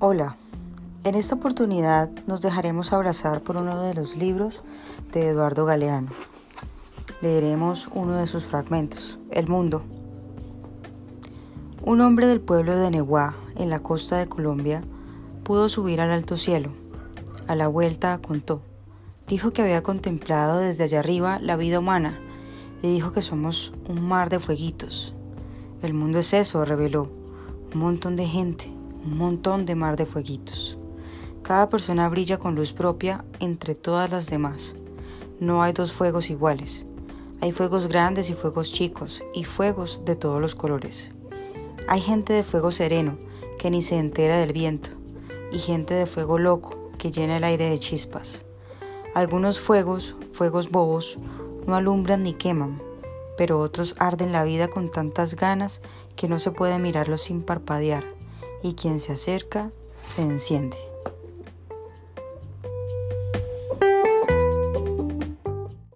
Hola, en esta oportunidad nos dejaremos abrazar por uno de los libros de Eduardo Galeano. Leeremos uno de sus fragmentos, El Mundo. Un hombre del pueblo de Neguá, en la costa de Colombia, pudo subir al alto cielo. A la vuelta contó. Dijo que había contemplado desde allá arriba la vida humana y dijo que somos un mar de fueguitos. El mundo es eso, reveló. Un montón de gente, un montón de mar de fueguitos. Cada persona brilla con luz propia entre todas las demás. No hay dos fuegos iguales. Hay fuegos grandes y fuegos chicos, y fuegos de todos los colores. Hay gente de fuego sereno, que ni se entera del viento, y gente de fuego loco, que llena el aire de chispas. Algunos fuegos, fuegos bobos, no alumbran ni queman, pero otros arden la vida con tantas ganas que no se puede mirarlos sin parpadear, y quien se acerca se enciende.